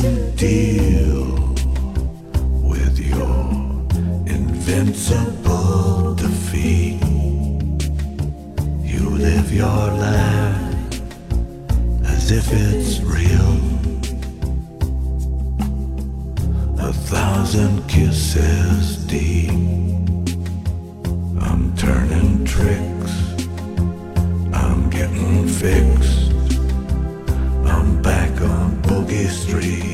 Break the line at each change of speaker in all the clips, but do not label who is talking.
to deal with your invincible defeat. You live your life as if it's real. A thousand kisses deep. I'm turning tricks. I'm getting fixed. history.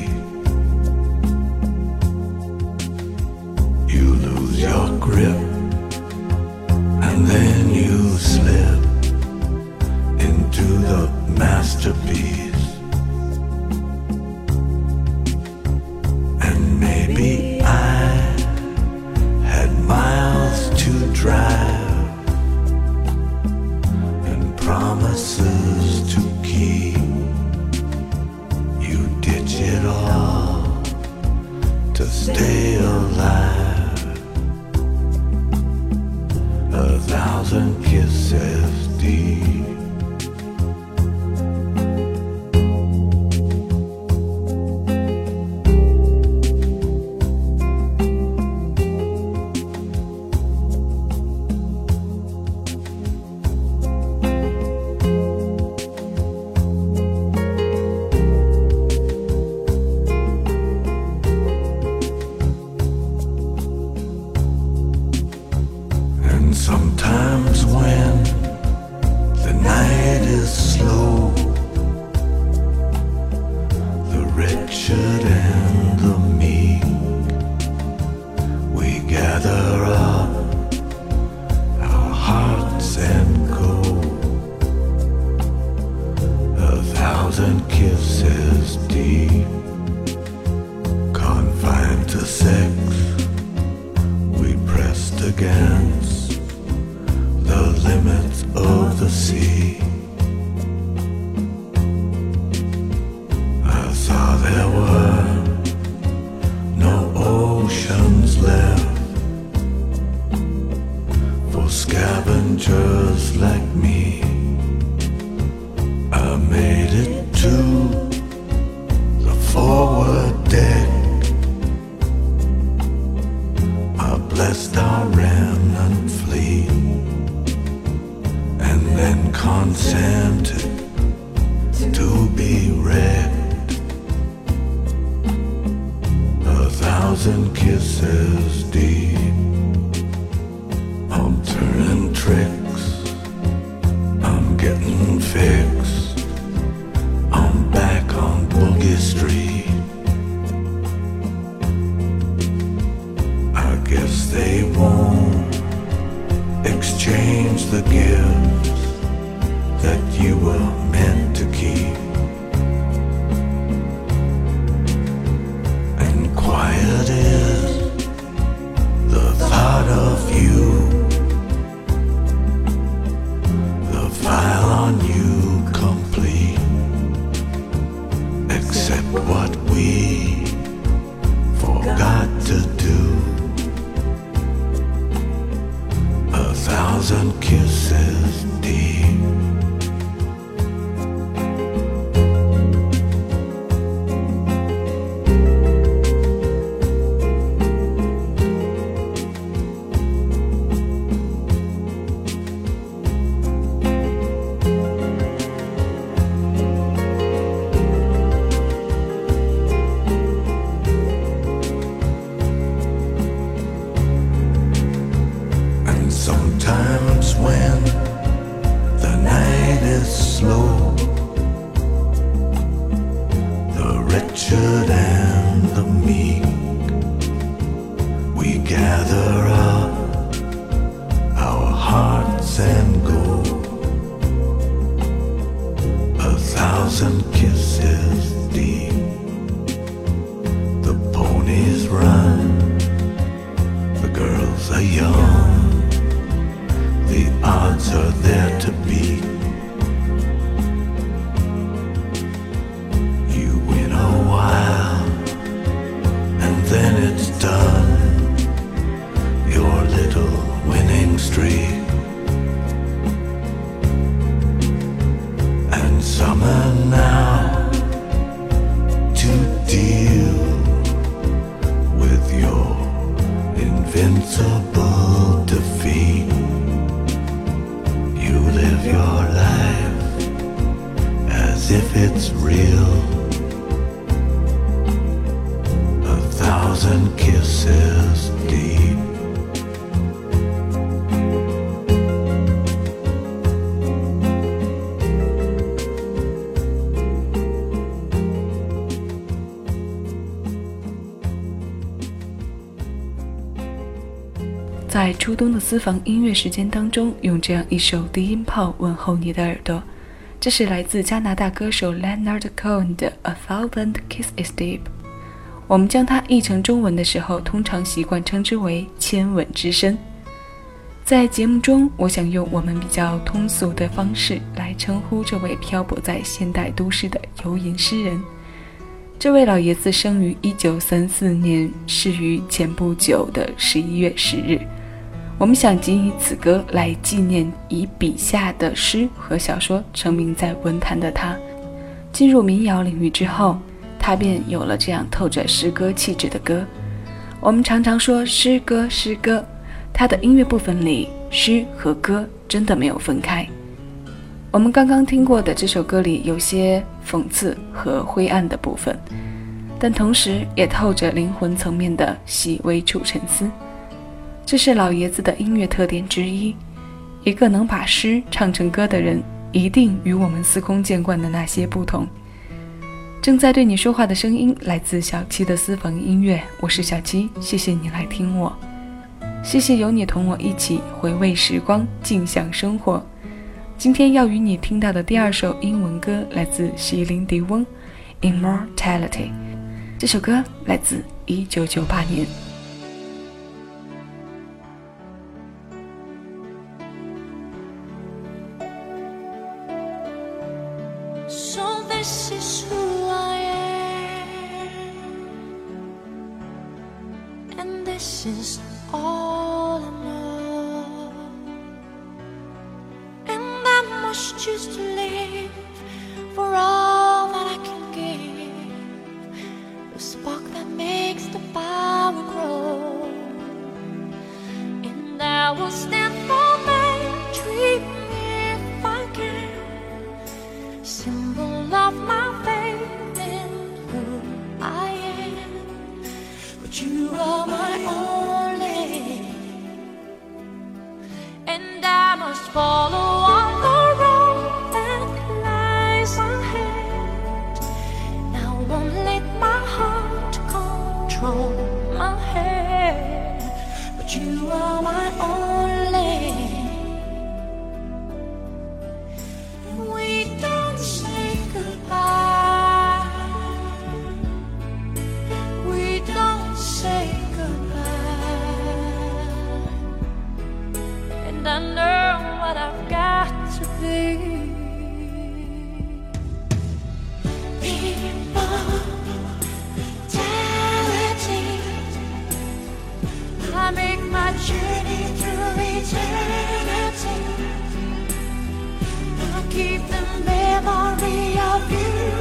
and consented to be read. A thousand kisses deep, I'm turning tricks, I'm getting fixed, I'm back on Boogie Street. I guess they won't exchange the gift. Odds are there to beat. You win a while, and then it's done. Your little winning streak. And summer now to deal with your invincible it's real. A thousand kisses deep.
在初冬的私房音乐时间当中，用这样一首低音炮问候你的耳朵。这是来自加拿大歌手 Leonard Cohen 的《A Thousand Kisses Deep》。我们将它译成中文的时候，通常习惯称之为“千吻之声”。在节目中，我想用我们比较通俗的方式来称呼这位漂泊在现代都市的游吟诗人。这位老爷子生于1934年，逝于前不久的11月10日。我们想仅以此歌来纪念以笔下的诗和小说成名在文坛的他。进入民谣领域之后，他便有了这样透着诗歌气质的歌。我们常常说诗歌，诗歌，他的音乐部分里诗和歌真的没有分开。我们刚刚听过的这首歌里有些讽刺和灰暗的部分，但同时也透着灵魂层面的细微处沉思。这是老爷子的音乐特点之一。一个能把诗唱成歌的人，一定与我们司空见惯的那些不同。正在对你说话的声音来自小七的私房音乐，我是小七，谢谢你来听我，谢谢有你同我一起回味时光，静享生活。今天要与你听到的第二首英文歌来自席琳迪翁，《Immortality》。这首歌来自1998年。
This is all I know, and I must just live. Journey through eternity. I'll keep the memory of you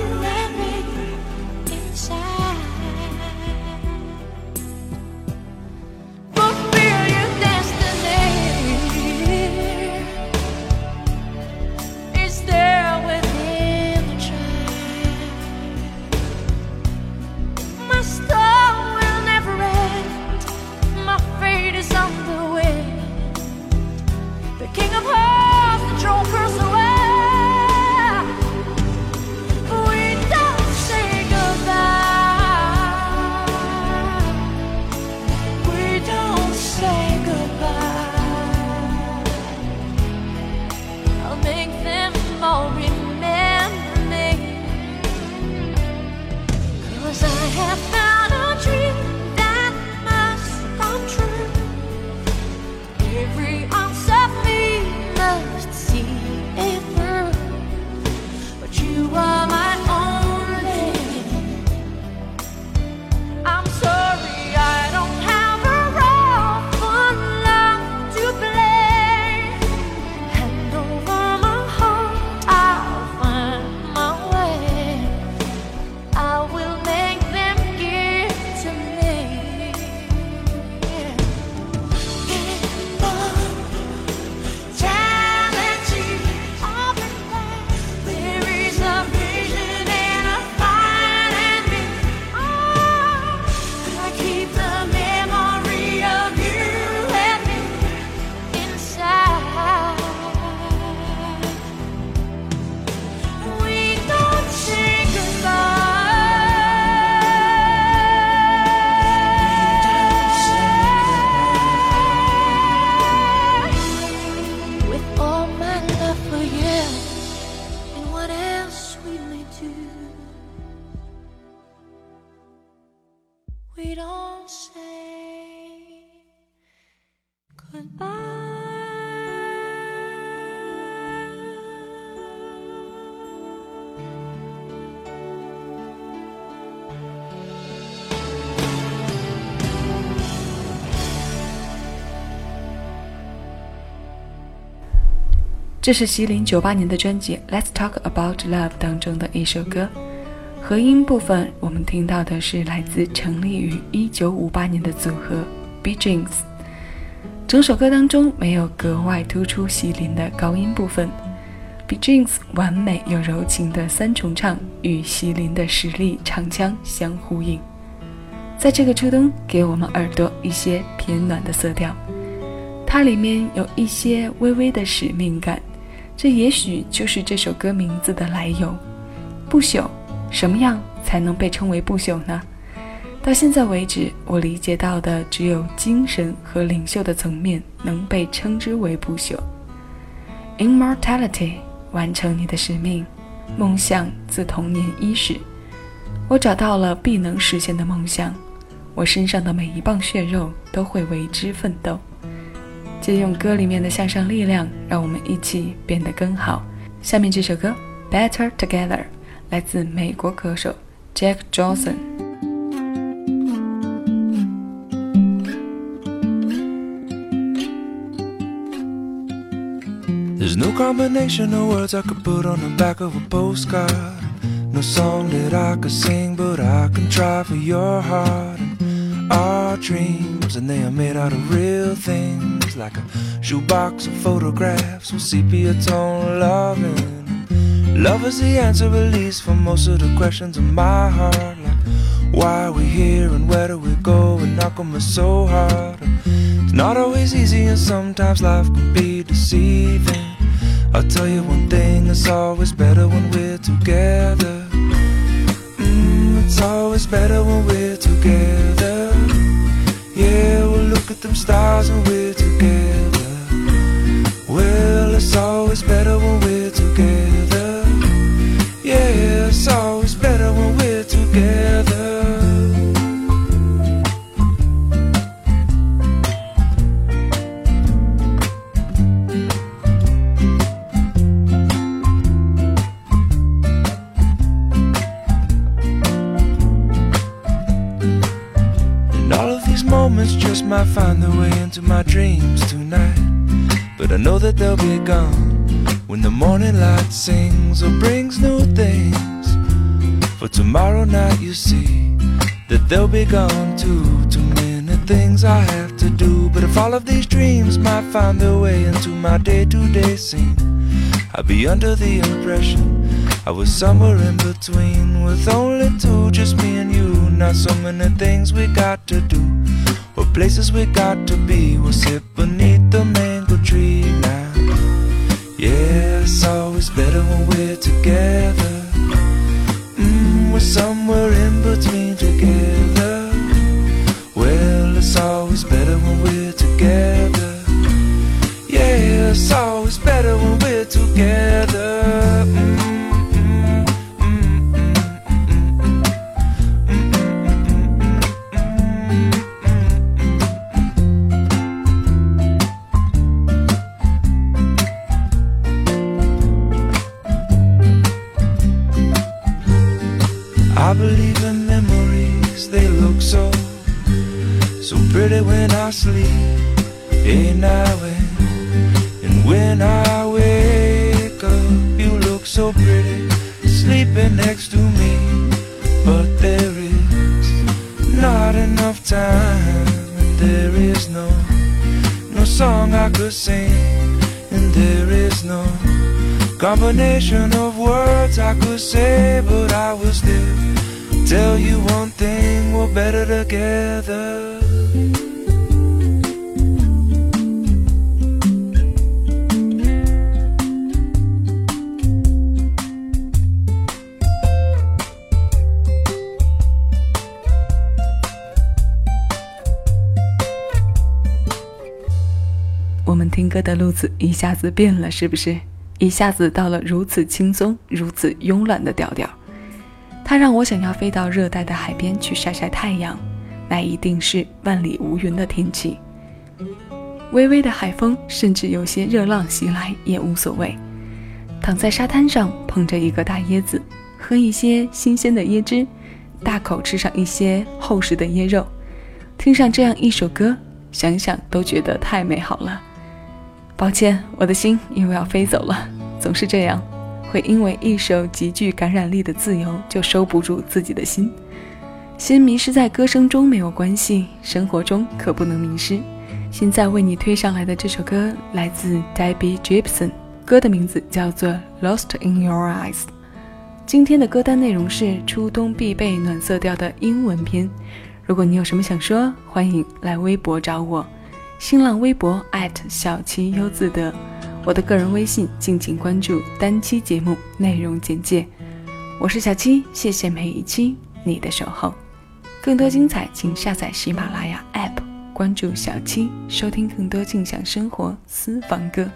这是席琳九八年的专辑《Let's Talk About Love》当中的一首歌。和音部分，我们听到的是来自成立于一九五八年的组合 b j e a n s 整首歌当中没有格外突出席琳的高音部分 b j e a n s 完美又柔情的三重唱与席琳的实力唱腔相呼应，在这个初冬给我们耳朵一些偏暖的色调。它里面有一些微微的使命感，这也许就是这首歌名字的来由。不朽，什么样才能被称为不朽呢？到现在为止，我理解到的只有精神和领袖的层面能被称之为不朽。Immortality，完成你的使命，梦想自童年伊始，我找到了必能实现的梦想，我身上的每一磅血肉都会为之奋斗。借用歌里面的向上力量，让我们一起变得更好。下面这首歌《Better Together》来自美国歌手 Jack
Johnson。There's no combination of words I could put on the back of a postcard. No song that I could sing, but I can try for your heart. And our dreams, and they are made out of real things, like a shoebox of photographs with sepia tone loving. Love is the answer, at least, for most of the questions in my heart. Like, why are we here and where do we go? And knock me so hard. It's not always easy, and sometimes life can be deceiving. I'll tell you one thing, it's always better when we're together. Mm, it's always better when we're together. Yeah, we'll look at them stars when we're they'll be gone too. Too many things I have to do. But if all of these dreams might find their way into my day to day scene, I'd be under the impression I was somewhere in between with only two, just me and you. Not so many things we got to do, or places we got to be. We'll sit beneath the mango tree now. Yeah, it's always better when we're together. Mm, we're somewhere in between together. Words I could say, but I will still tell you one thing: we're better together.
《我们听歌的路子一下子变了，是不是？一下子到了如此轻松、如此慵懒的调调。它让我想要飞到热带的海边去晒晒太阳，那一定是万里无云的天气。微微的海风，甚至有些热浪袭来也无所谓。躺在沙滩上，捧着一个大椰子，喝一些新鲜的椰汁，大口吃上一些厚实的椰肉，听上这样一首歌，想想都觉得太美好了。抱歉，我的心又要飞走了，总是这样，会因为一首极具感染力的自由就收不住自己的心。心迷失在歌声中没有关系，生活中可不能迷失。现在为你推上来的这首歌来自 Debbie Gibson，歌的名字叫做《Lost in Your Eyes》。今天的歌单内容是初冬必备暖色调的英文篇。如果你有什么想说，欢迎来微博找我。新浪微博小七优自得，我的个人微信敬请关注单期节目内容简介。我是小七，谢谢每一期你的守候。更多精彩，请下载喜马拉雅 APP，关注小七，收听更多静享生活私房歌。